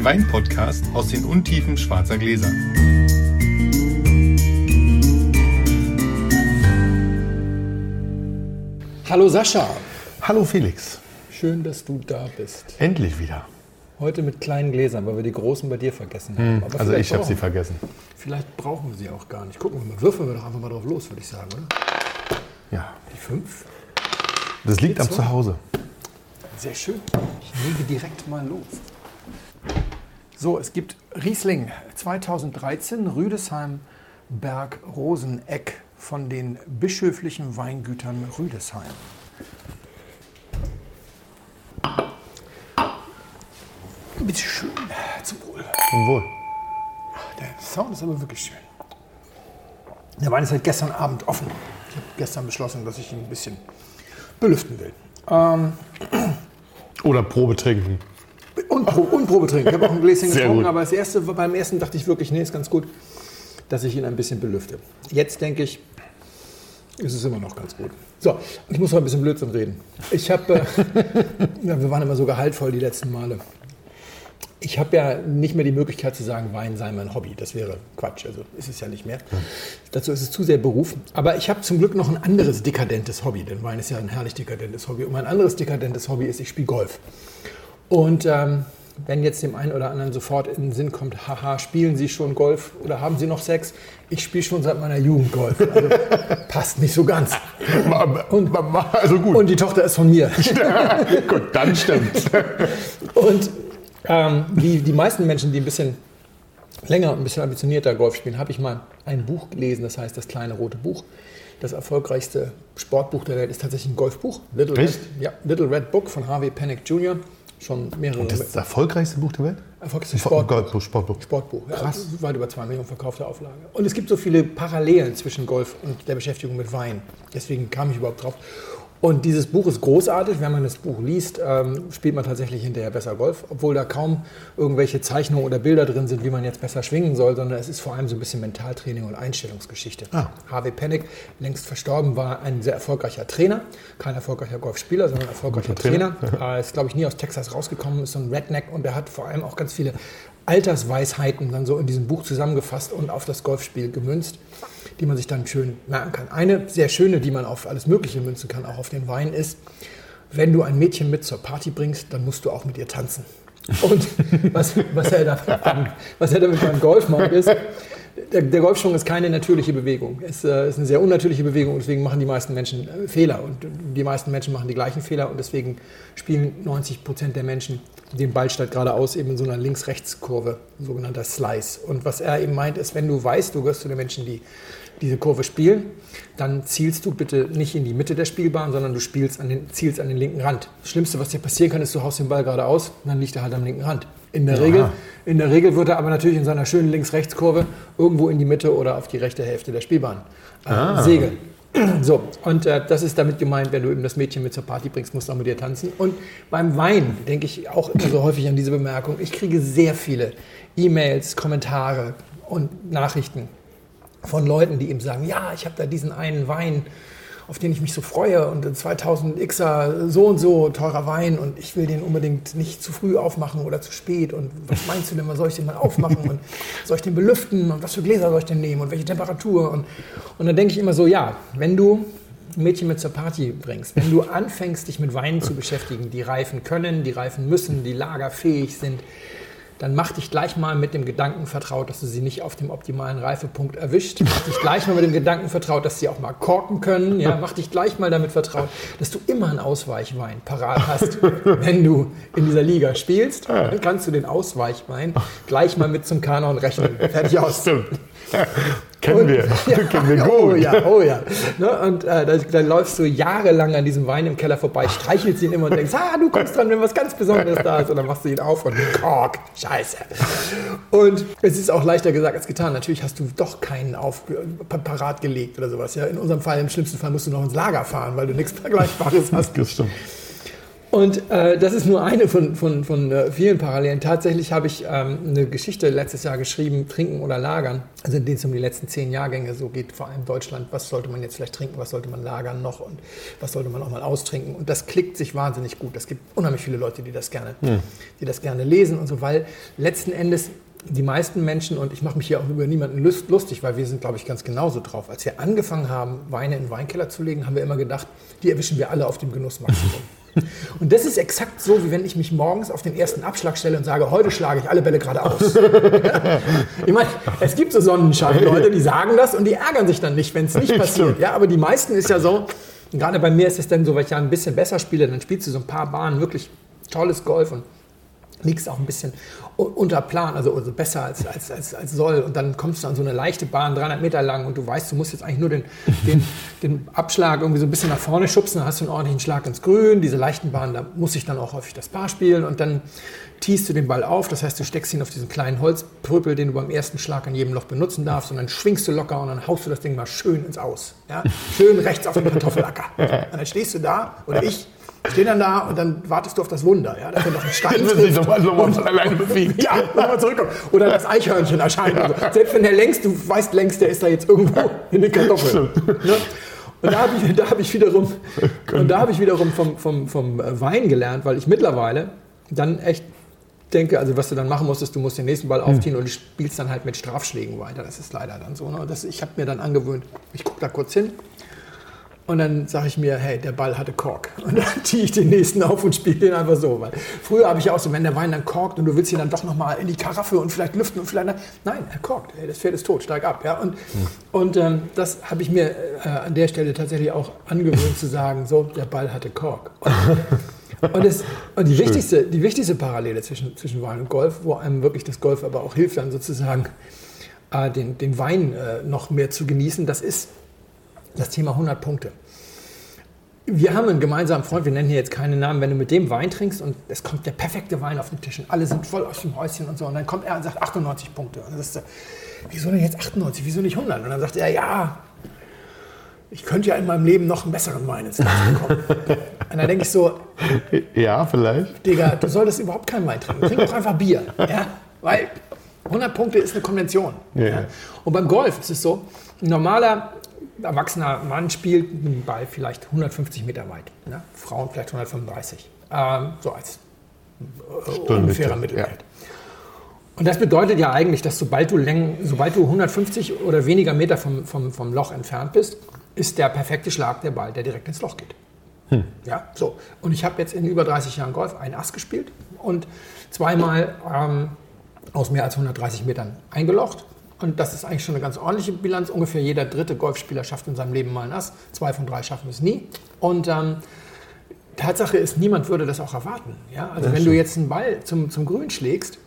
den Wein-Podcast aus den Untiefen schwarzer Gläser. Hallo Sascha, Hallo Felix, schön, dass du da bist. endlich wieder. Heute mit kleinen Gläsern, weil wir die großen bei dir vergessen haben. Aber Also vielleicht ich habe sie brauchen- vergessen. Vielleicht brauchen wir sie auch gar nicht. Gucken wir mal, würfeln wir doch einfach mal drauf los, würde ich sagen, oder? Ja, Die fünf? das liegt am Geht's so? Zuhause. Sehr schön. Ich lege direkt mal los. So, es gibt Riesling 2013, Rüdesheim Berg Roseneck von den bischöflichen Weingütern Rüdesheim. Bitte schön, zum Wohl. Zum Wohl. Der Sound ist aber wirklich schön. Der Wein ist seit gestern Abend offen. Ich habe gestern beschlossen, dass ich ihn ein bisschen belüften will. Ähm, Oder Probe trinken. Und, Pro, und Probe trinken. Ich habe auch ein Gläschen Sehr getrunken, gut. aber das erste, beim ersten dachte ich wirklich, nee, ist ganz gut, dass ich ihn ein bisschen belüfte. Jetzt denke ich, ist es immer noch ganz gut. So, ich muss noch ein bisschen Blödsinn reden. Ich habe, äh, ja, wir waren immer so gehaltvoll die letzten Male. Ich habe ja nicht mehr die Möglichkeit zu sagen, Wein sei mein Hobby. Das wäre Quatsch. Also ist es ja nicht mehr. Dazu ist es zu sehr Beruf. Aber ich habe zum Glück noch ein anderes dekadentes Hobby. Denn Wein ist ja ein herrlich dekadentes Hobby. Und mein anderes dekadentes Hobby ist, ich spiele Golf. Und ähm, wenn jetzt dem einen oder anderen sofort in den Sinn kommt, haha, spielen Sie schon Golf oder haben Sie noch Sex? Ich spiele schon seit meiner Jugend Golf. Also, passt nicht so ganz. Und, also gut. Und die Tochter ist von mir. gut, dann stimmt's. Und ähm, wie die meisten Menschen, die ein bisschen länger und ein bisschen ambitionierter Golf spielen, habe ich mal ein Buch gelesen, das heißt Das kleine rote Buch. Das erfolgreichste Sportbuch der Welt ist tatsächlich ein Golfbuch. Little? Red, ja, Little Red Book von Harvey Panic Jr. Schon mehrere Das ist das erfolgreichste Buch der Welt? erfolgreichste Sport, Sportbuch. Sportbuch. Sportbuch. Ja, Krass. weit über zwei Millionen verkaufte Auflage. Und es gibt so viele Parallelen zwischen Golf und der Beschäftigung mit Wein. Deswegen kam ich überhaupt drauf. Und dieses Buch ist großartig. Wenn man das Buch liest, ähm, spielt man tatsächlich hinterher besser Golf, obwohl da kaum irgendwelche Zeichnungen oder Bilder drin sind, wie man jetzt besser schwingen soll, sondern es ist vor allem so ein bisschen Mentaltraining und Einstellungsgeschichte. Ah. Harvey Panic, längst verstorben, war ein sehr erfolgreicher Trainer. Kein erfolgreicher Golfspieler, sondern ein erfolgreicher Trainer. Trainer. Äh, ist, glaube ich, nie aus Texas rausgekommen, ist so ein Redneck und der hat vor allem auch ganz viele Altersweisheiten dann so in diesem Buch zusammengefasst und auf das Golfspiel gemünzt, die man sich dann schön merken kann. Eine sehr schöne, die man auf alles Mögliche münzen kann, auch auf den Wein, ist, wenn du ein Mädchen mit zur Party bringst, dann musst du auch mit ihr tanzen. Und was, was, er, da, was er damit beim Golf macht, ist, der, der Golfschwung ist keine natürliche Bewegung. Es äh, ist eine sehr unnatürliche Bewegung und deswegen machen die meisten Menschen äh, Fehler. Und die meisten Menschen machen die gleichen Fehler und deswegen spielen 90 Prozent der Menschen den Ball statt geradeaus eben in so einer Links-Rechts-Kurve, sogenannter Slice. Und was er eben meint, ist, wenn du weißt, du gehörst zu den Menschen, die diese Kurve spielen, dann zielst du bitte nicht in die Mitte der Spielbahn, sondern du spielst an den, zielst an den linken Rand. Das Schlimmste, was dir passieren kann, ist, du haust den Ball geradeaus und dann liegt er halt am linken Rand. In der, Regel, in der Regel wird er aber natürlich in seiner schönen Links-Rechts-Kurve irgendwo in die Mitte oder auf die rechte Hälfte der Spielbahn äh, segeln. So, und äh, das ist damit gemeint, wenn du eben das Mädchen mit zur Party bringst, musst du auch mit ihr tanzen. Und beim Wein denke ich auch immer so häufig an diese Bemerkung. Ich kriege sehr viele E-Mails, Kommentare und Nachrichten von Leuten, die eben sagen, ja, ich habe da diesen einen Wein, auf den ich mich so freue. Und ein 2000 Xer so und so teurer Wein. Und ich will den unbedingt nicht zu früh aufmachen oder zu spät. Und was meinst du denn, mal soll ich den mal aufmachen? Und soll ich den belüften? Und was für Gläser soll ich denn nehmen? Und welche Temperatur? Und, und dann denke ich immer so, ja, wenn du ein Mädchen mit zur Party bringst, wenn du anfängst, dich mit Weinen zu beschäftigen, die reifen können, die reifen müssen, die lagerfähig sind, dann mach dich gleich mal mit dem Gedanken vertraut, dass du sie nicht auf dem optimalen Reifepunkt erwischt. Mach dich gleich mal mit dem Gedanken vertraut, dass sie auch mal korken können. Ja, mach dich gleich mal damit vertraut, dass du immer einen Ausweichwein parat hast, wenn du in dieser Liga spielst. Dann kannst du den Ausweichwein gleich mal mit zum Kanon rechnen. Fertig aus. Stimmt. Kennen wir. Ja, Kennen wir gut. Oh ja, oh ja. Ne? Und äh, da, dann läufst du jahrelang an diesem Wein im Keller vorbei, streichelst ihn immer und denkst, ah, du kommst dran, wenn was ganz Besonderes da ist. Und dann machst du ihn auf und Kork, scheiße. Und es ist auch leichter gesagt als getan. Natürlich hast du doch keinen auf, pa- parat gelegt oder sowas. Ja? In unserem Fall, im schlimmsten Fall, musst du noch ins Lager fahren, weil du nichts Vergleichbares hast. Das stimmt. Und äh, das ist nur eine von, von, von äh, vielen Parallelen. Tatsächlich habe ich ähm, eine Geschichte letztes Jahr geschrieben, Trinken oder Lagern. Also in denen es um die letzten zehn Jahrgänge so geht, vor allem Deutschland. Was sollte man jetzt vielleicht trinken, was sollte man lagern noch und was sollte man auch mal austrinken. Und das klickt sich wahnsinnig gut. Es gibt unheimlich viele Leute, die das gerne, hm. die das gerne lesen und so, weil letzten Endes die meisten Menschen, und ich mache mich hier auch über niemanden lustig, weil wir sind, glaube ich, ganz genauso drauf. Als wir angefangen haben, Weine in den Weinkeller zu legen, haben wir immer gedacht, die erwischen wir alle auf dem Genussmaximum. Und das ist exakt so, wie wenn ich mich morgens auf den ersten Abschlag stelle und sage, heute schlage ich alle Bälle geradeaus. ich meine, es gibt so Sonnenschein-Leute, die sagen das und die ärgern sich dann nicht, wenn es nicht passiert. Ja, aber die meisten ist ja so, gerade bei mir ist es dann so, weil ich ja ein bisschen besser spiele, dann spielst du so ein paar Bahnen wirklich tolles Golf und liegst auch ein bisschen unter Plan, also, also besser als, als, als, als soll. Und dann kommst du an so eine leichte Bahn, 300 Meter lang, und du weißt, du musst jetzt eigentlich nur den, den, den Abschlag irgendwie so ein bisschen nach vorne schubsen, dann hast du einen ordentlichen Schlag ins Grün. Diese leichten Bahnen, da muss ich dann auch häufig das Paar spielen und dann tiest du den Ball auf. Das heißt, du steckst ihn auf diesen kleinen Holzprüppel, den du beim ersten Schlag an jedem Loch benutzen darfst und dann schwingst du locker und dann haust du das Ding mal schön ins Aus. Ja? Schön rechts auf den Kartoffelacker. Und dann stehst du da, oder ich, Steh dann da und dann wartest du auf das Wunder, ja, dass er noch ein Stein trifft nochmal so und alleine bewegt. Ja, nochmal zurückkommt. Oder das Eichhörnchen erscheint. Also, selbst wenn der längst, du weißt längst, der ist da jetzt irgendwo in den Kartoffeln. Ne? Und da habe ich, da hab ich wiederum, und da habe ich wiederum vom, vom, vom Wein gelernt, weil ich mittlerweile dann echt denke, also was du dann machen musst, ist, du musst den nächsten Ball aufziehen hm. und du spielst dann halt mit Strafschlägen weiter. Das ist leider dann so. Ne? Das, ich habe mir dann angewöhnt, ich gucke da kurz hin, und dann sage ich mir, hey, der Ball hatte Kork. Und dann ziehe ich den nächsten auf und spiele den einfach so. Weil früher habe ich auch so, wenn der Wein dann korkt und du willst ihn dann doch nochmal in die Karaffe und vielleicht lüften und vielleicht. Nein, er korkt. Hey, das Pferd ist tot, steig ab. Ja? Und, hm. und ähm, das habe ich mir äh, an der Stelle tatsächlich auch angewöhnt zu sagen, so, der Ball hatte Kork. Und, und, das, und die, wichtigste, die wichtigste Parallele zwischen, zwischen Wein und Golf, wo einem wirklich das Golf aber auch hilft, dann sozusagen äh, den, den Wein äh, noch mehr zu genießen, das ist das Thema 100 Punkte. Wir haben einen gemeinsamen Freund, wir nennen hier jetzt keine Namen, wenn du mit dem Wein trinkst und es kommt der perfekte Wein auf den Tisch und alle sind voll aus dem Häuschen und so und dann kommt er und sagt 98 Punkte. Und dann sagst du, wieso denn jetzt 98, wieso nicht 100? Und dann sagt er, ja, ich könnte ja in meinem Leben noch einen besseren Wein ins Glas bekommen. und dann denke ich so, ja, vielleicht. Digga, du solltest überhaupt keinen Wein trinken. Trink doch einfach Bier. Ja? Weil 100 Punkte ist eine Konvention. Ja. Ja? Und beim Golf ist es so, ein normaler erwachsener Mann spielt einen Ball vielleicht 150 Meter weit. Ne? Frauen vielleicht 135. Ähm, so als äh, ungefährer Mittelwert. Ja. Und das bedeutet ja eigentlich, dass sobald du, Längen, sobald du 150 oder weniger Meter vom, vom, vom Loch entfernt bist, ist der perfekte Schlag der Ball, der direkt ins Loch geht. Hm. Ja, so. Und ich habe jetzt in über 30 Jahren Golf einen Ass gespielt und zweimal ähm, aus mehr als 130 Metern eingelocht. Und das ist eigentlich schon eine ganz ordentliche Bilanz. Ungefähr jeder dritte Golfspieler schafft in seinem Leben mal ein Ass. Zwei von drei schaffen es nie. Und ähm, Tatsache ist, niemand würde das auch erwarten. Ja? Also das wenn du jetzt einen Ball zum, zum Grün schlägst,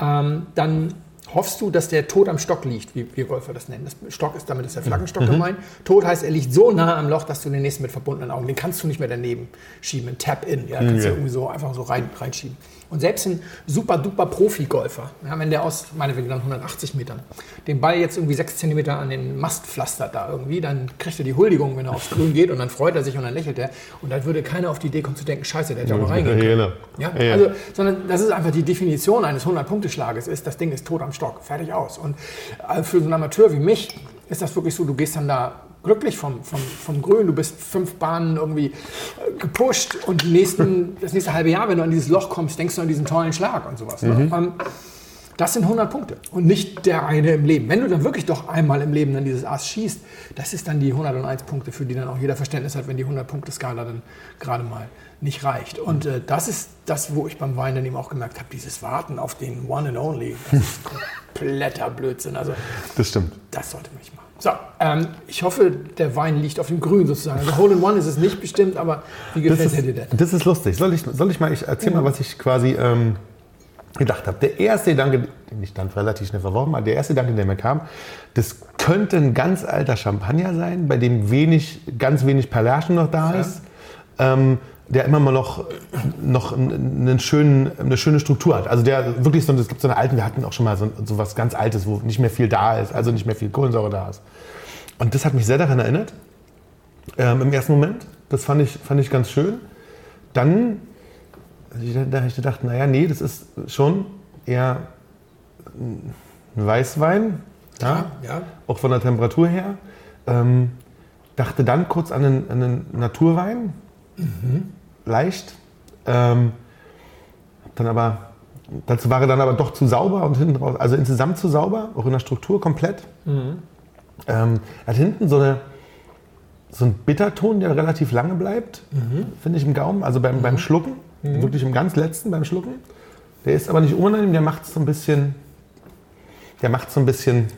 ähm, dann hoffst du, dass der tot am Stock liegt, wie wir Golfer das nennen. Das Stock ist, damit ist der Flaggenstock mhm. gemeint. Tot heißt, er liegt so nah am Loch, dass du den nächsten mit verbundenen Augen, den kannst du nicht mehr daneben schieben, ein Tap-In, ja, kannst mhm. du irgendwie so einfach so rein, reinschieben. Und selbst ein super duper Profi-Golfer, ja, wenn der aus, meinetwegen dann 180 Metern, den Ball jetzt irgendwie 6 cm an den Mast pflastert da irgendwie, dann kriegt er die Huldigung, wenn er aufs Grün geht und dann freut er sich und dann lächelt er. Und dann würde keiner auf die Idee kommen zu denken, scheiße, der hätte auch mal reingehen können. Ja? Also, sondern das ist einfach die Definition eines 100-Punkte-Schlages, ist, das Ding ist tot am Stock, fertig aus. Und äh, für so einen Amateur wie mich ist das wirklich so, du gehst dann da glücklich vom, vom, vom Grün. Du bist fünf Bahnen irgendwie äh, gepusht und nächsten, das nächste halbe Jahr, wenn du an dieses Loch kommst, denkst du an diesen tollen Schlag und sowas. Ne? Mhm. Ne? das sind 100 Punkte und nicht der eine im Leben. Wenn du dann wirklich doch einmal im Leben dann dieses Ass schießt, das ist dann die 101 Punkte, für die dann auch jeder Verständnis hat, wenn die 100-Punkte-Skala dann gerade mal nicht reicht. Und äh, das ist das, wo ich beim Wein dann eben auch gemerkt habe, dieses Warten auf den One and Only, das ist kompletter Blödsinn. Also, das stimmt. Das sollte man nicht machen. So, ähm, ich hoffe, der Wein liegt auf dem Grün sozusagen. Also Hole in One ist es nicht bestimmt, aber wie gefällt ist, dir das? Das ist lustig. Soll ich, soll ich mal, ich erzähl ja. mal, was ich quasi ähm, gedacht habe. Der erste Gedanke, den ich dann relativ schnell verworfen habe, der erste Gedanke, der mir kam, das könnte ein ganz alter Champagner sein, bei dem wenig, ganz wenig Perlagen noch da ist. Ähm, der immer mal noch, noch einen schönen, eine schöne Struktur hat. Also der wirklich so, es gibt so eine alten, wir hatten auch schon mal so, so was ganz Altes, wo nicht mehr viel da ist, also nicht mehr viel Kohlensäure da ist. Und das hat mich sehr daran erinnert, ähm, im ersten Moment. Das fand ich, fand ich ganz schön. Dann ich, da ich gedacht, naja, nee, das ist schon eher ein Weißwein, ja, ja. auch von der Temperatur her. Ähm, dachte dann kurz an einen, an einen Naturwein, leicht. Ähm, dann aber, dazu war er dann aber doch zu sauber und hinten raus, also insgesamt zu sauber, auch in der Struktur komplett. Ähm, er hat hinten so, eine, so einen Bitterton, der relativ lange bleibt, finde ich im Gaumen, also beim, beim Schlucken, wirklich im ganz letzten beim Schlucken. Der ist aber nicht unangenehm, der macht so ein bisschen, der macht so ein bisschen,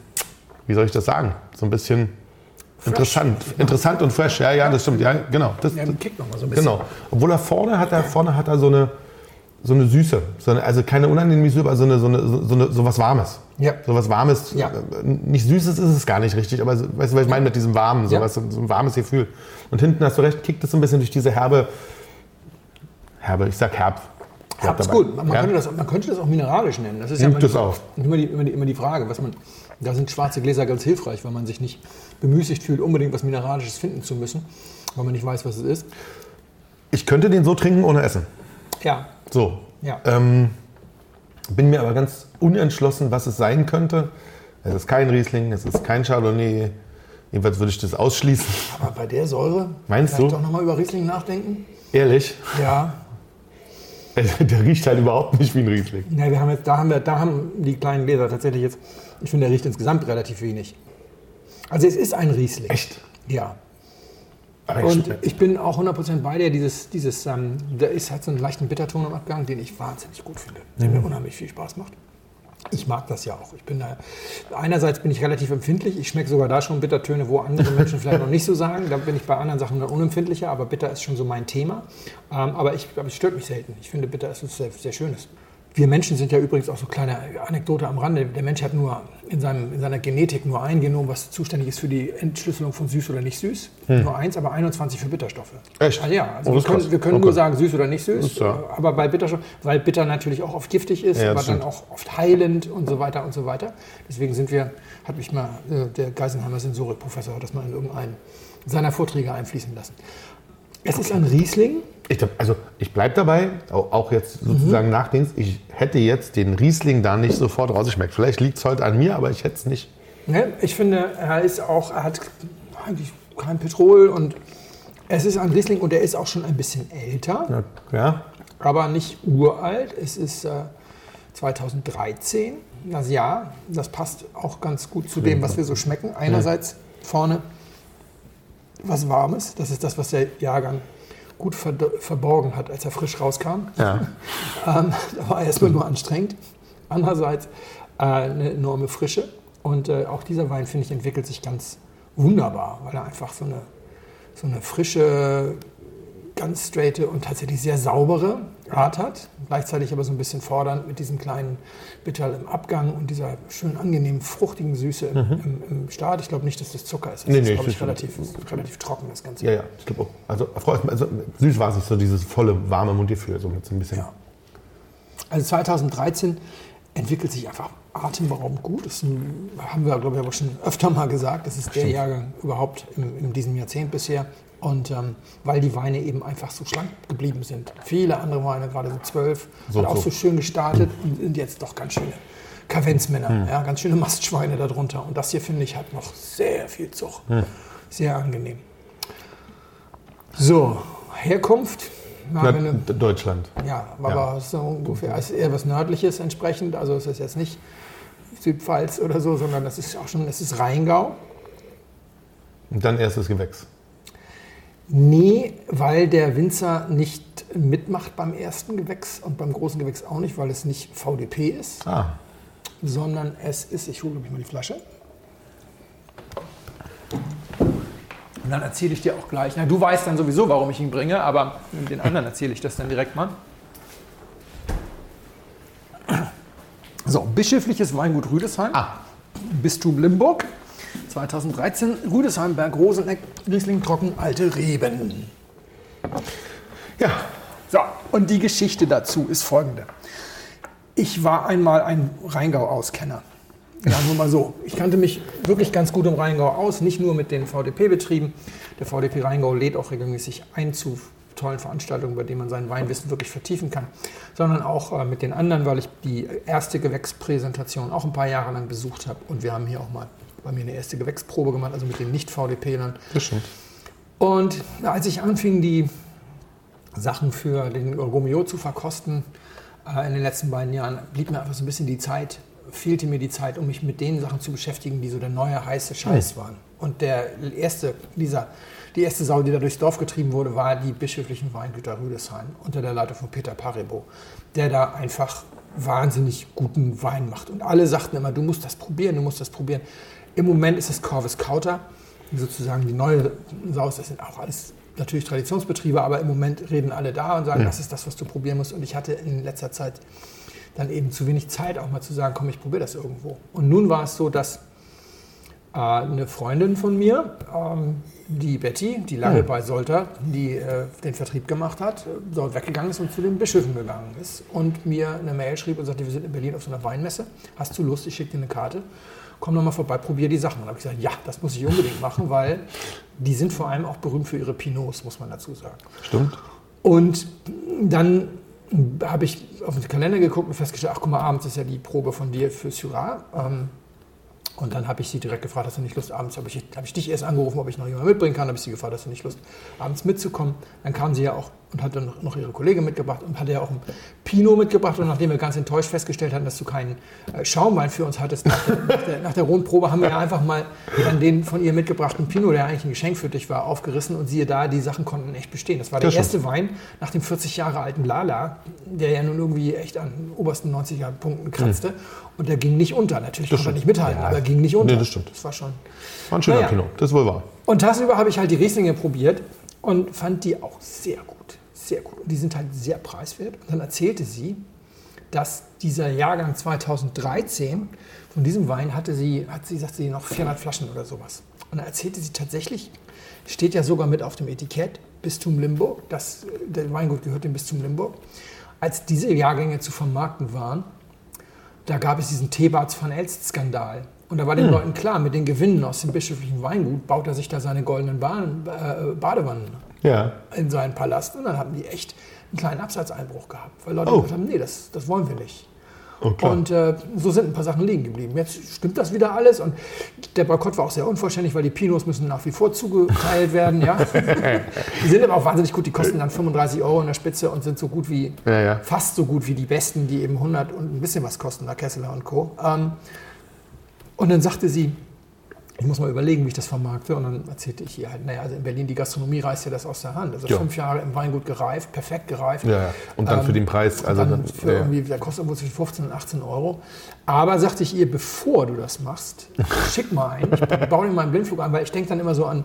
wie soll ich das sagen, so ein bisschen interessant, interessant und fresh. Ja, ja, das stimmt, ja, genau. Das, Ja, kickt noch mal so ein bisschen. Genau. Obwohl er vorne hat er, vorne hat er so eine, so eine Süße. So eine, also keine unangenehme Süße, aber so, eine, so, eine, so, eine, so was Warmes. Ja. So was Warmes. Ja. Äh, Nicht Süßes ist es gar nicht richtig, aber weißt du, was ich meine mit diesem Warmen? So, Ja. was, so ein warmes Gefühl. Und hinten hast du recht, kickt es so ein bisschen durch diese herbe, herbe, ich sag herb. Herb ist gut. Man, Ja? könnte das, man könnte das auch mineralisch nennen. Das ist Nimmt manchmal- das auch. Immer die, immer, die, immer die Frage, was man. Da sind schwarze Gläser ganz hilfreich, weil man sich nicht bemüßigt fühlt, unbedingt was Mineralisches finden zu müssen, weil man nicht weiß, was es ist. Ich könnte den so trinken ohne Essen. Ja, So. ja. Ähm, bin mir aber ganz unentschlossen, was es sein könnte. Es ist kein Riesling, es ist kein Chardonnay. Jedenfalls würde ich das ausschließen. Aber bei der Säure. Meinst du? doch nochmal über Riesling nachdenken? Ehrlich, Ja. der riecht halt überhaupt nicht wie ein Riesling. Ja, wir haben jetzt, da, haben wir, da haben die kleinen Gläser tatsächlich jetzt, ich finde, der riecht insgesamt relativ wenig. Also es ist ein Riesling. Echt? Ja. Und ich- bin auch 100% bei dir. Dieses, dieses, ähm, der ist, hat so einen leichten Bitterton im Abgang, den ich wahnsinnig gut finde. Der mir unheimlich viel Spaß macht. Ich mag das ja auch. Ich bin da, einerseits bin ich relativ empfindlich. Ich schmecke sogar da schon Bittertöne, wo andere Menschen vielleicht noch nicht so sagen. Da bin ich bei anderen Sachen dann unempfindlicher, aber bitter ist schon so mein Thema. Ähm, aber ich, aber es stört mich selten. Ich finde, bitter ist was sehr, sehr Schönes. Wir Menschen sind ja übrigens auch so kleine Anekdote am Rande. Der Mensch hat nur in, seinem, in seiner Genetik nur ein Genom, was zuständig ist für die Entschlüsselung von süß oder nicht süß. Nur eins, aber 21 für Bitterstoffe. Echt? Also ja, also Oh, wir können, wir können Okay. nur sagen süß oder nicht süß. ja- Aber bei Bitterstoff, weil Bitter natürlich auch oft giftig ist, Ja, aber das dann stimmt. auch oft heilend und so weiter und so weiter. Deswegen sind wir, hat mich mal äh, der Geisenheimer Sensorik-Professor das mal in irgendeinen seiner Vorträge einfließen lassen. Es ist ein Riesling. Ich, glaub, also ich bleibe dabei, auch, jetzt Mhm. sozusagen nach Dings, ich hätte jetzt den Riesling da nicht sofort rausgeschmeckt. Vielleicht liegt es heute an mir, aber ich hätte es nicht. Ne? Ich finde, er ist auch, er hat eigentlich kein Petrol und es ist ein Riesling und er ist auch schon ein bisschen älter, Ja, ja. aber nicht uralt. Es ist äh, 2013, das Jahr. Das passt auch ganz gut zu dem, was wir so schmecken. Einerseits vorne was Warmes, das ist das, was der Jahrgang gut verd- verborgen hat, als er frisch rauskam. ja. Ähm, da war er erstmal nur anstrengend. Andererseits äh, eine enorme Frische. Und äh, auch dieser Wein, finde ich, entwickelt sich ganz wunderbar, weil er einfach so eine, so eine frische, ganz straighte und tatsächlich sehr saubere Art hat. Gleichzeitig aber so ein bisschen fordernd mit diesem kleinen Bitterl im Abgang und dieser schön angenehmen, fruchtigen Süße im, im, im Start. Ich glaube nicht, dass das Zucker ist. Das Nee, ist, nee, glaube das ich, ist- relativ, relativ trocken, das Ganze. Ja, ja, ich glaube auch. Also, also süß war es nicht so, dieses volle, warme Mundgefühl, so mit so ein bisschen. Ja. Also 2013 entwickelt sich einfach atemberaubend gut. Das ähm, haben wir, glaube ich, aber schon öfter mal gesagt. Das ist der Jahrgang überhaupt in, in diesem Jahrzehnt bisher. Und ähm, weil die Weine eben einfach so schlank geblieben sind. Viele andere Weine, gerade so zwölf, So, hat auch so. so schön gestartet und sind jetzt doch ganz schöne Kavenzmänner, ja, ganz schöne Mastschweine darunter. Und das hier, finde ich, hat noch sehr viel Zug. Sehr angenehm. So, Herkunft. Na, eine- Deutschland. ja, aber so ungefähr ist eher was Nördliches entsprechend. Also es ist jetzt nicht Südpfalz oder so, sondern das ist auch schon, es ist Rheingau. Und dann erstes Gewächs. Nee, weil der Winzer nicht mitmacht beim ersten Gewächs und beim großen Gewächs auch nicht, weil es nicht VDP ist, Ah, sondern es ist, ich hole glaub ich mal die Flasche. Und dann erzähle ich dir auch gleich. Na, du weißt dann sowieso, warum ich ihn bringe, aber den anderen erzähle ich das dann direkt mal. So, bischöfliches Weingut Rüdesheim. Ah. Bistum Limburg. 2013, Rüdesheim, Berg Roseneck, Riesling Trocken, Alte Reben. ja. So, und die Geschichte dazu ist folgende. Ich war einmal ein Rheingau-Auskenner. Sagen wir mal so. Ich kannte mich wirklich ganz gut im Rheingau aus, nicht nur mit den VDP-Betrieben. Der VDP Rheingau lädt auch regelmäßig ein zu tollen Veranstaltungen, bei denen man sein Weinwissen wirklich vertiefen kann, sondern auch äh, mit den anderen, weil ich die erste Gewächspräsentation auch ein paar Jahre lang besucht habe. Und wir haben hier auch mal bei mir eine erste Gewächsprobe gemacht, also mit den Nicht-VDP-Lern. Das stimmt. Und als ich anfing, die Sachen für den Romeo zu verkosten, äh, in den letzten beiden Jahren, blieb mir einfach so ein bisschen die Zeit, fehlte mir die Zeit, um mich mit den Sachen zu beschäftigen, die so der neue heiße Scheiß waren. Und der erste, dieser, die erste Sau, die da durchs Dorf getrieben wurde, war die bischöflichen Weingüter Rüdesheim unter der Leitung von Peter Parebo, der da einfach wahnsinnig guten Wein macht. Und alle sagten immer, du musst das probieren, du musst das probieren. Im Moment ist es Corvus Kauter, sozusagen die neue Saus. Das sind auch alles natürlich Traditionsbetriebe, aber im Moment reden alle da und sagen, ja. das ist das, was du probieren musst. Und ich hatte in letzter Zeit dann eben zu wenig Zeit, auch mal zu sagen, komm, ich probiere das irgendwo. Und nun war es so, dass eine Freundin von mir, ähm, die Betty, die lange mhm. bei Solter, die äh, den Vertrieb gemacht hat, dort weggegangen ist und zu den Bischöfen gegangen ist und mir eine Mail schrieb und sagte, wir sind in Berlin auf so einer Weinmesse, hast du Lust, ich schicke dir eine Karte komm doch mal vorbei, probier die Sachen. Und habe ich gesagt, ja, das muss ich unbedingt machen, weil die sind vor allem auch berühmt für ihre Pinots, muss man dazu sagen. Stimmt. Und dann habe ich auf den Kalender geguckt und festgestellt, ach guck mal, abends ist ja die Probe von dir für Syrah. Ähm, und dann habe ich sie direkt gefragt, hast du nicht Lust, abends, habe ich, hab ich dich erst angerufen, ob ich noch jemanden mitbringen kann, habe ich sie gefragt, hast du nicht Lust, abends mitzukommen. Dann kam sie ja auch und hat dann noch ihre Kollegin mitgebracht und hatte ja auch ein Pinot mitgebracht. Und nachdem wir ganz enttäuscht festgestellt hatten, dass du keinen äh, Schaumwein für uns hattest, nach der, nach der, nach der haben wir ja einfach mal dann den von ihr mitgebrachten Pinot, der eigentlich ein Geschenk für dich war, aufgerissen. Und siehe da, die Sachen konnten echt bestehen. Das war der das erste Wein nach dem 40 Jahre alten Lala, der ja nun irgendwie echt an obersten 90er Punkten kratzte. Mhm. Und der ging nicht unter. Natürlich das konnte er nicht mithalten, ja. aber er ging nicht unter. Nee, das stimmt. Das war schon. War ein schöner naja. Pinot, das ist wohl wahr. Und tagsüber habe ich halt die Rieslinge probiert und fand die auch sehr gut sehr gut. Und die sind halt sehr preiswert. Und dann erzählte sie, dass dieser Jahrgang 2013, von diesem Wein hatte sie, hat sie, sagte sie, noch 400 Flaschen oder sowas. Und dann erzählte sie tatsächlich, steht ja sogar mit auf dem Etikett, Bistum Limburg, das, der Weingut gehört dem Bistum Limburg. Als diese Jahrgänge zu vermarkten waren, da gab es diesen Thebarts van Elst-Skandal. Und da war den hm. Leuten klar, mit den Gewinnen aus dem bischöflichen Weingut baut er sich da seine goldenen Bahn, äh, Badewannen ja. in seinen Palast. Und dann haben die echt einen kleinen Absatzeinbruch gehabt, weil Leute oh. gesagt haben, nee, das, das wollen wir nicht. Oh, und äh, so sind ein paar Sachen liegen geblieben. Jetzt stimmt das wieder alles und der Boykott war auch sehr unvollständig, weil die Pinos müssen nach wie vor zugeteilt werden. Ja? die sind aber auch wahnsinnig gut, die kosten dann 35 Euro in der Spitze und sind so gut wie, ja, ja. fast so gut wie die besten, die eben 100 und ein bisschen was kosten, da Kesseler und Co. Ähm, und dann sagte sie, ich muss mal überlegen, wie ich das vermarkte. Und dann erzählte ich ihr halt, naja, also in Berlin, die Gastronomie reißt ja das aus der Hand. Also ja. fünf Jahre im Weingut gereift, perfekt gereift. Ja, und dann ähm, für den Preis. Also dann für ja. irgendwie, der kostet irgendwo zwischen 15 und 18 Euro. Aber sagte ich ihr, bevor du das machst, schick mal ein. Ich baue dir mal einen Blindflug an, weil ich denke dann immer so an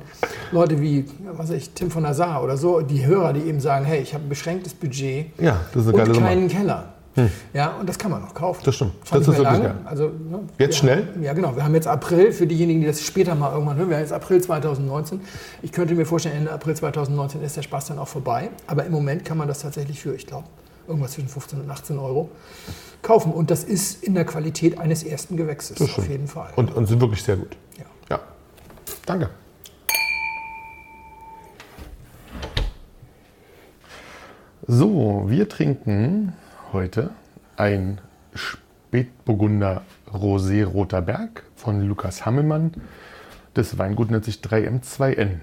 Leute wie, was weiß ich, Tim von der Saar oder so, die Hörer, die eben sagen, hey, ich habe ein beschränktes Budget ja, das ist eine und geile keinen Nummer. Keller. Hm. Ja, und das kann man noch kaufen. Das stimmt. Das, das ist wirklich geil. Also, ne, jetzt schnell? Haben, ja, genau. Wir haben jetzt April, für diejenigen, die das später mal irgendwann hören, wir haben jetzt April 2019. Ich könnte mir vorstellen, Ende April 2019 ist der Spaß dann auch vorbei. Aber im Moment kann man das tatsächlich für, ich glaube, irgendwas zwischen 15 und 18 Euro kaufen. Und das ist in der Qualität eines ersten Gewächses, auf jeden Fall. Und, und sind wirklich sehr gut. Ja. ja. Danke. So, wir trinken heute ein Spätburgunder Rosé Roter Berg von Lukas Hammelmann. Das Weingut nennt sich 3M2N.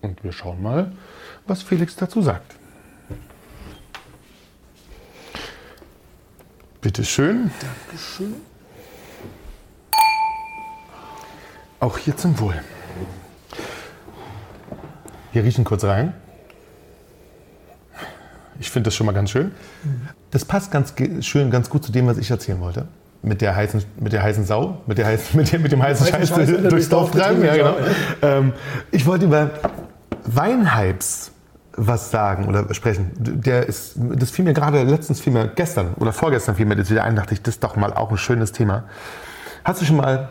Und wir schauen mal, was Felix dazu sagt. Bitte schön. Dankeschön. Auch hier zum Wohl. Wir riechen kurz rein. Ich finde das schon mal ganz schön. Das passt ganz schön, ganz gut zu dem, was ich erzählen wollte. Mit der heißen, mit der heißen Sau, mit, der heißen, mit, dem, mit dem heißen Scheiß, Scheiß durchs Dorf treiben. Ja, genau. Ähm, ich wollte über Weinhypes was sagen oder sprechen. Der ist, das fiel mir gerade letztens, fiel mir gestern oder vorgestern fiel mir das wieder ein, dachte ich, das ist doch mal auch ein schönes Thema. Hast du schon mal,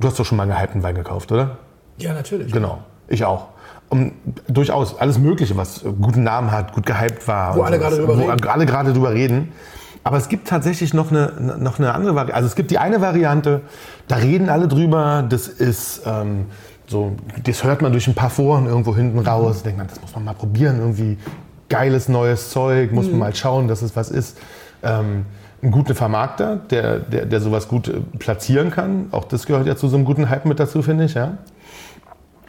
du hast doch schon mal einen gehypten Wein gekauft, oder? Ja, natürlich. Genau, ich auch um, durchaus alles Mögliche, was guten Namen hat, gut gehypt war. Wo alle gerade drüber wo reden. alle gerade drüber reden. Aber es gibt tatsächlich noch eine, noch eine andere Variante. Also es gibt die eine Variante, da reden alle drüber, das ist ähm, so, das hört man durch ein paar Foren irgendwo hinten raus. Denkt man, das muss man mal probieren. Irgendwie geiles neues Zeug, muss man mal schauen, dass es was ist. Ähm, einen guten Vermarkter, der, der, der sowas gut äh, platzieren kann. Auch das gehört ja zu so einem guten Hype mit dazu, finde ich. Ja?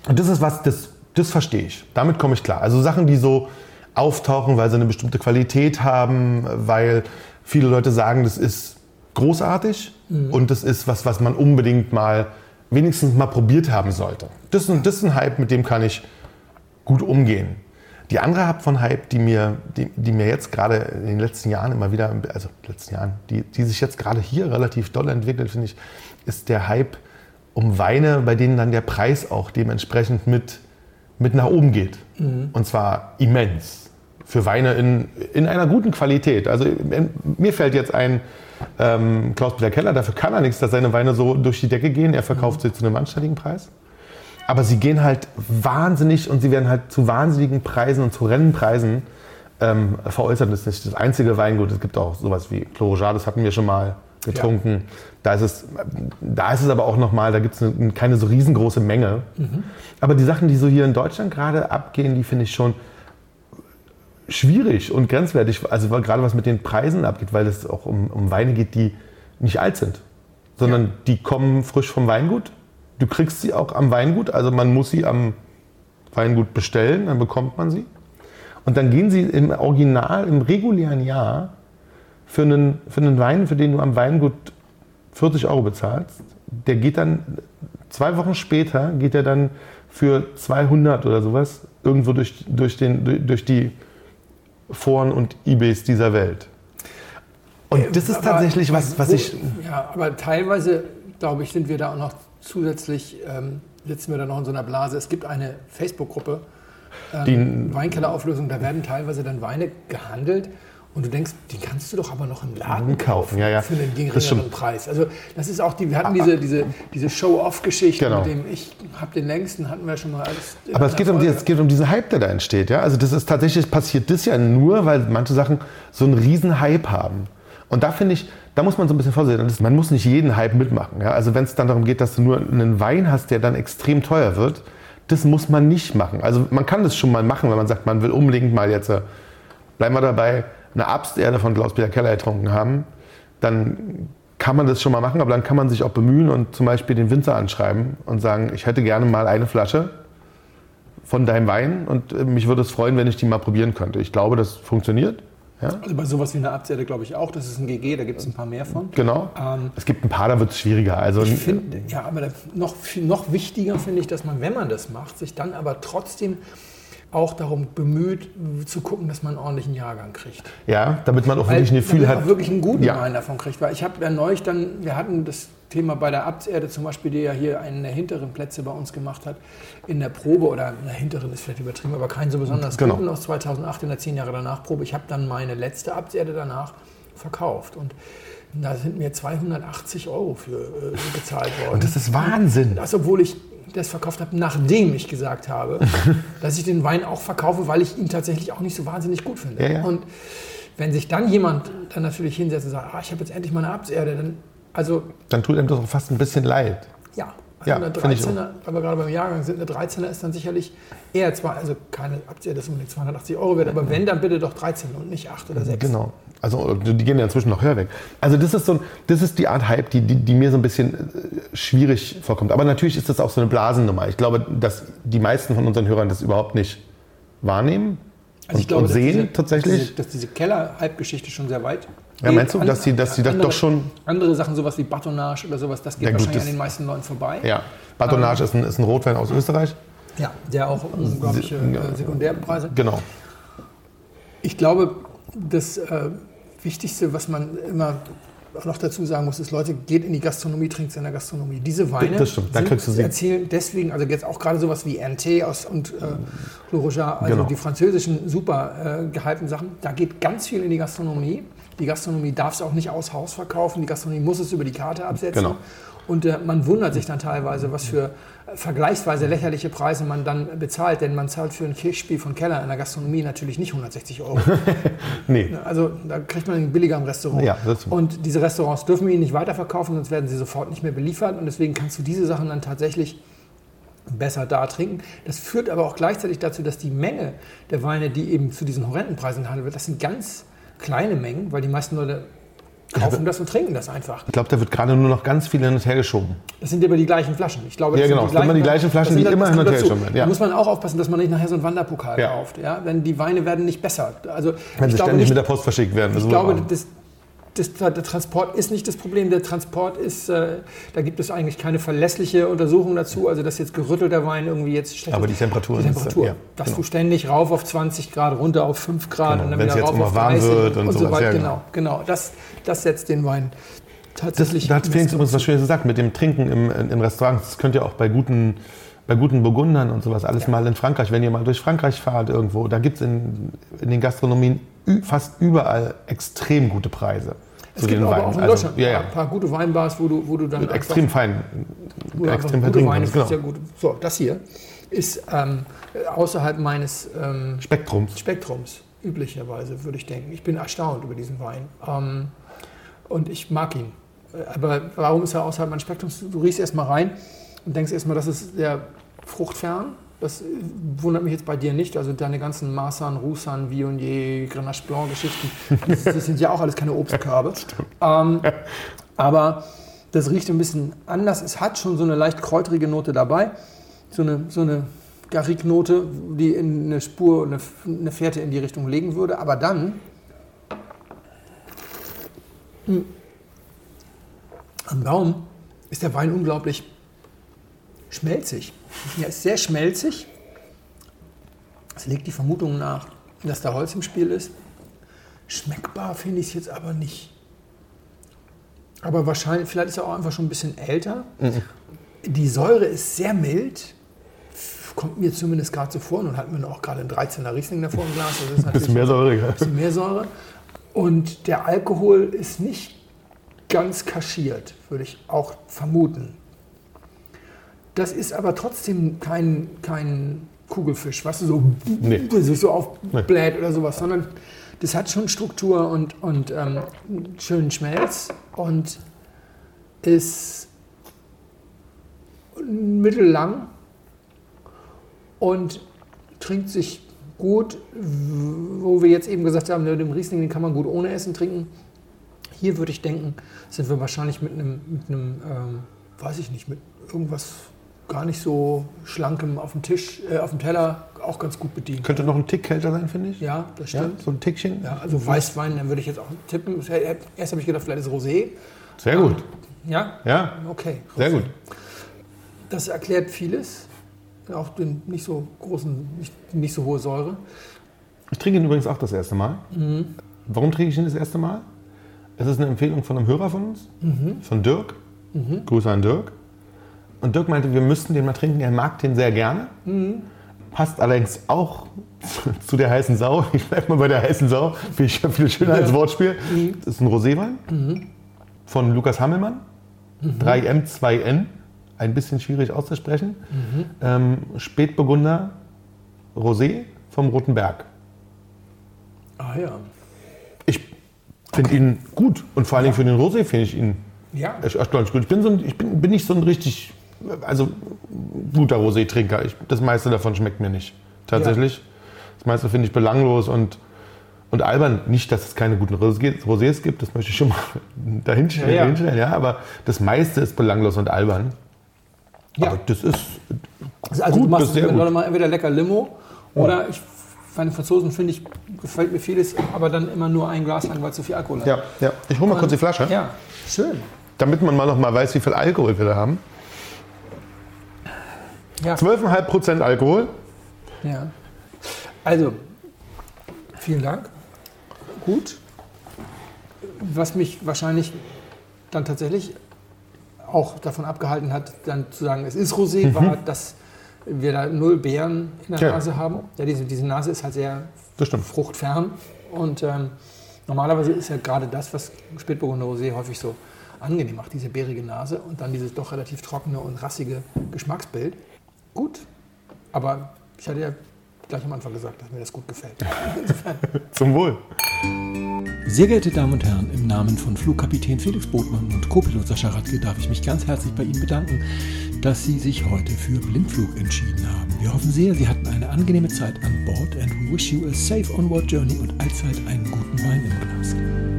Und das ist was, das, das verstehe ich. Damit komme ich klar. Also Sachen, die so auftauchen, weil sie eine bestimmte Qualität haben, weil viele Leute sagen, das ist großartig und das ist was, was man unbedingt mal, wenigstens mal probiert haben sollte. Das ist, ein, das ist ein Hype, mit dem kann ich gut umgehen. Die andere Art von Hype, die mir, die, die mir jetzt gerade in den letzten Jahren immer wieder, also letzten Jahren, die, die sich jetzt gerade hier relativ doll entwickelt, finde ich, ist der Hype um Weine, bei denen dann der Preis auch dementsprechend mit, mit nach oben geht. Und zwar immens. Für Weine in, in einer guten Qualität. Also in, mir fällt jetzt ein ähm, Klaus-Peter Keller, dafür kann er nichts, dass seine Weine so durch die Decke gehen. Er verkauft sie zu einem anständigen Preis. Aber sie gehen halt wahnsinnig und sie werden halt zu wahnsinnigen Preisen und zu Rennenpreisen ähm, veräußert. Das ist nicht das einzige Weingut. Es gibt auch sowas wie Clos das hatten wir schon mal getrunken. Da, ist es, da ist es aber auch nochmal, da gibt es eine, keine so riesengroße Menge. Aber die Sachen, die so hier in Deutschland gerade abgehen, die finde ich schon schwierig und grenzwertig. Also gerade was mit den Preisen abgeht, weil es auch um, um Weine geht, die nicht alt sind, sondern die kommen frisch vom Weingut. Du kriegst sie auch am Weingut, also man muss sie am Weingut bestellen, dann bekommt man sie. Und dann gehen sie im Original, im regulären Jahr für einen, für einen Wein, für den du am Weingut 40 Euro bezahlst, der geht dann zwei Wochen später, geht er dann für 200 oder sowas irgendwo durch, durch, den, durch, die Foren und Ebays dieser Welt. Und das ist Aber tatsächlich was, was ich. Ja, aber teilweise, glaube ich, sind wir da auch noch zusätzlich, ähm, sitzen wir da noch in so einer Blase. Es gibt eine Facebook-Gruppe, ähm, Die- Weinkellerauflösung, da werden teilweise dann Weine gehandelt. Und du denkst, die kannst du doch aber noch im Laden Kaufen, ja, ja. für einen geringeren. Preis. Also das ist auch die, wir hatten diese, diese, diese Show-Off-Geschichte Genau. mit dem Ich habe den längsten, hatten wir schon mal alles. in Aber es geht, um, es geht um diesen Hype, der da entsteht. Ja? Also das ist tatsächlich passiert das ja nur, weil manche Sachen so einen riesen Hype haben. Und da finde ich, da muss man so ein bisschen vorsichtig sein. Man muss nicht jeden Hype mitmachen. Ja? Also wenn es dann darum geht, dass du nur einen Wein hast, der dann extrem teuer wird, das muss man nicht machen. Also man kann das schon mal machen, wenn man sagt, man will unbedingt mal jetzt, äh, bleiben wir dabei, eine Absterde von Klaus-Peter Keller getrunken haben, dann kann man das schon mal machen, aber dann kann man sich auch bemühen und zum Beispiel den Winzer anschreiben und sagen, ich hätte gerne mal eine Flasche von deinem Wein und äh, mich würde es freuen, wenn ich die mal probieren könnte. Ich glaube, das funktioniert. Ja, Also bei sowas wie einer Abzerde glaube ich auch. Das ist ein GG, da gibt es ein paar mehr von. genau. Ähm, es gibt ein paar, da wird es schwieriger. Also Ich finde, ja, aber noch, noch wichtiger finde ich, dass man, wenn man das macht, sich dann aber trotzdem auch darum bemüht, zu gucken, dass man einen ordentlichen Jahrgang kriegt. ja, damit man auch Weil wirklich ein Gefühl hat. auch wirklich einen guten Ja. Wein davon kriegt. Weil ich habe ja neulich dann, wir hatten das Thema bei der Abzerde zum Beispiel, die ja hier einen der hinteren Plätze bei uns gemacht hat, in der Probe, oder in der hinteren ist vielleicht übertrieben, aber keinen so besonders Genau. guten aus 2008 in der 10 Jahre danach Probe. Ich habe dann meine letzte Abzerde danach verkauft und da sind mir 280 Euro für äh, gezahlt worden. Und das ist Wahnsinn. Das, obwohl ich das verkauft habe, nachdem ich gesagt habe, dass ich den Wein auch verkaufe, weil ich ihn tatsächlich auch nicht so wahnsinnig gut finde. Ja, ja. Und wenn sich dann jemand dann natürlich hinsetzt und sagt, ah, ich habe jetzt endlich mal eine Abserde, dann, also Dann tut einem das auch fast ein bisschen leid. ja, also Ja, eine finde ich 13er, weil wir gerade beim Jahrgang sind, eine 13er ist dann sicherlich eher zwar, also keine Abserde, das unbedingt 280 Euro wert, aber wenn, dann bitte doch 13 und nicht 8 oder 6. Genau. Also die gehen ja inzwischen noch höher weg. Also das ist so, ein- das ist die Art Hype, die, die, die mir so ein bisschen äh, schwierig vorkommt. Aber natürlich ist das auch so eine Blasennummer. Ich glaube, dass die meisten von unseren Hörern das überhaupt nicht wahrnehmen und, und Also dass sehen diese, tatsächlich. Diese, dass diese Keller-Halbgeschichte schon sehr weit. Ja, meinst du, dass sie- dass sie das doch schon- Andere Sachen, sowas wie Batonage oder sowas, das geht Ja, gut, wahrscheinlich das- an den meisten Leuten vorbei. ja, Batonage ist, ein, ist ein Rotwein aus Österreich. Ja, der auch unglaubliche äh, Sekundärpreise. Genau. Ich glaube, das äh, Wichtigste, was man immer noch dazu sagen muss, ist, Leute, geht in die Gastronomie, trinkt in der Gastronomie. Diese Weine Das stimmt, da kriegst du sie. erzählen deswegen, also jetzt auch gerade sowas wie NT aus und äh, Roger, also Genau. die französischen super äh, gehypten Sachen, da geht ganz viel in die Gastronomie. Die Gastronomie darf es auch nicht aus Haus verkaufen, die Gastronomie muss es über die Karte absetzen. Genau. Und äh, man wundert sich dann teilweise, was für vergleichsweise lächerliche Preise man dann bezahlt, denn man zahlt für ein Kirchspiel von Keller in der Gastronomie natürlich nicht 160 Euro. Nee. Also da kriegt man ihn billiger im Restaurant. Ja, und diese Restaurants dürfen ihn nicht weiterverkaufen, sonst werden sie sofort nicht mehr beliefert. Und deswegen kannst du diese Sachen dann tatsächlich besser da trinken. Das führt aber auch gleichzeitig dazu, dass die Menge der Weine, die eben zu diesen horrenden Preisen gehandelt wird, das sind ganz kleine Mengen, weil die meisten Leute kaufen das und trinken das einfach. Ich glaube, da wird gerade nur noch ganz viel hin und her geschoben. Das sind immer die gleichen Flaschen. Ich glaube, Ja, das sind genau. Sind immer die gleichen Flaschen, das sind die dann- immer das hin und her geschoben werden, ja. Da muss man auch aufpassen, dass man nicht nachher so einen Wanderpokal Ja. kauft. Ja? Denn die Weine werden nicht besser. Also, Wenn ich sie ständig nicht, mit der Post verschickt werden. Das ich glaube, das, das, der Transport ist nicht das Problem. Der Transport ist, äh, da gibt es eigentlich keine verlässliche Untersuchung dazu. Also, dass jetzt gerüttelter Wein irgendwie jetzt schlecht Aber ist. die Temperatur Die ist, Temperatur. ja, dass genau. du ständig rauf auf 20 Grad, runter auf 5 Grad Genau. und dann Wenn's wieder rauf auf warm 30 wird und so sowas, weiter. ja, genau, genau. Das, das setzt den Wein Das, tatsächlich. da hat Felix übrigens was Schönes gesagt mit dem Trinken im, in, in Restaurants. Das könnt ihr auch bei guten, bei guten Burgundern und sowas alles mal in Frankreich. Wenn ihr mal durch Frankreich fahrt irgendwo, da gibt es in, in den Gastronomien fast überall extrem gute Preise. Es gibt aber auch in Also, Deutschland ja, ja. ein paar gute Weinbars, wo du, wo du dann Mit extrem fein, extrem gute Weine. Genau. sehr gut. So, das hier ist ähm, außerhalb meines ähm, Spektrums. Spektrums, üblicherweise, würde ich denken. Ich bin erstaunt über diesen Wein. Ähm, und ich mag ihn. Aber warum ist er außerhalb meines Spektrums? Du riechst erstmal rein und denkst erstmal, das ist sehr fruchtfern. Das wundert mich jetzt bei dir nicht. Also deine ganzen Marsan, Roussan, Viognier, Grenache Blanc Geschichten, das, das sind ja auch alles keine Obstkörbe. Ähm, aber das riecht ein bisschen anders. Es hat schon so eine leicht kräuterige Note dabei. So eine, so eine Garrigue-Note, die in eine Spur, eine, eine Fährte in die Richtung legen würde. Aber dann mh, am Gaumen ist der Wein unglaublich schmelzig. Er ist sehr schmelzig. Es legt die Vermutung nach, dass da Holz im Spiel ist. Schmeckbar finde ich es jetzt aber nicht. Aber wahrscheinlich, vielleicht ist er auch einfach schon ein bisschen älter. Die Säure ist sehr mild. Kommt mir zumindest gerade so vor. Nun hatten wir auch gerade einen 13er Riesling davor im Glas. Das ist natürlich Bisschen mehr Säure. bisschen mehr Säure. Und der Alkohol ist nicht ganz kaschiert, würde ich auch vermuten. Das ist aber trotzdem kein, kein Kugelfisch, was so, Nee. sich so aufbläht oder sowas, sondern das hat schon Struktur und, und ähm, schönen Schmelz und ist mittellang und trinkt sich gut, wo wir jetzt eben gesagt haben, den Riesling den kann man gut ohne Essen trinken. Hier würde ich denken, sind wir wahrscheinlich mit einem, mit einem ähm, weiß ich nicht, mit irgendwas gar nicht so schlankem auf dem Tisch, äh, auf dem Teller auch ganz gut bedient. Könnte noch ein Tick kälter sein, finde ich. Ja, das Ja, stimmt. so ein Tickchen. Ja, also Weißwein, dann würde ich jetzt auch tippen. Erst habe ich gedacht, vielleicht ist Rosé. Sehr gut. Ja? Ja, Okay. sehr Rosé. gut. Das erklärt vieles. Auch den nicht so großen, nicht, nicht so hohe Säure. Ich trinke ihn übrigens auch das erste Mal. Mhm. Warum trinke ich ihn das erste Mal? Es ist eine Empfehlung von einem Hörer von uns, Mhm. von Dirk. Grüße an Dirk. Und Dirk meinte, wir müssten den mal trinken. Er mag den sehr gerne. Mhm. Passt allerdings auch zu der heißen Sau. Ich bleibe mal bei der heißen Sau. Finde ich viel schöner als Wortspiel. Mhm. Das ist ein Roséwein von Lukas Hammelmann. Mhm. 3M, 2N. Ein bisschen schwierig auszusprechen. Mhm. Ähm, Spätburgunder Rosé vom Roten Berg. Ah ja. Ich finde ihn gut und vor allen Dingen für den Rosé finde ich ihn Ja. erstaunlich gut. Ich bin, so ein, ich bin, bin nicht so ein richtig, also guter Rosé-Trinker. Ich- Das meiste davon schmeckt mir nicht. Tatsächlich. Das meiste finde ich belanglos und, und albern. Nicht, dass es keine guten Rosé- Rosés gibt, das möchte ich schon mal dahinstellen, Ja, ja. dahinstellen, ja, aber das meiste ist belanglos und albern. Ja. Aber das ist Also du gut bis machst sehr Leute mal entweder lecker Limo oder ich, bei den Franzosen finde ich, gefällt mir vieles, aber dann immer nur ein Glas lang, weil zu viel Alkohol hat. Ja, ja. Ich hole mal kurz die Flasche, Ja, schön. damit man mal noch mal weiß, wie viel Alkohol wir da haben. Ja. 12,5 Prozent Alkohol. Ja. Also, vielen Dank. Gut. Was mich wahrscheinlich dann tatsächlich auch davon abgehalten hat, dann zu sagen, es ist Rosé, war, dass wir da null Beeren in der Ja. Nase haben. Ja, diese, diese Nase ist halt sehr fruchtfern. Und ähm, normalerweise ist ja gerade das, was Spätburgunder Rosé häufig so angenehm macht, diese bärige Nase und dann dieses doch relativ trockene und rassige Geschmacksbild. Gut, aber ich hatte ja gleich am Anfang gesagt, dass mir das gut gefällt. Zum Wohl. Sehr geehrte Damen und Herren, im Namen von Flugkapitän Felix Botmann und Co-Pilot Sascha Radke darf ich mich ganz herzlich bei Ihnen bedanken, dass Sie sich heute für Blindflug entschieden haben. Wir hoffen sehr, Sie hatten eine angenehme Zeit an Bord and we wish you a safe onward journey und allzeit einen guten Wein im Glas.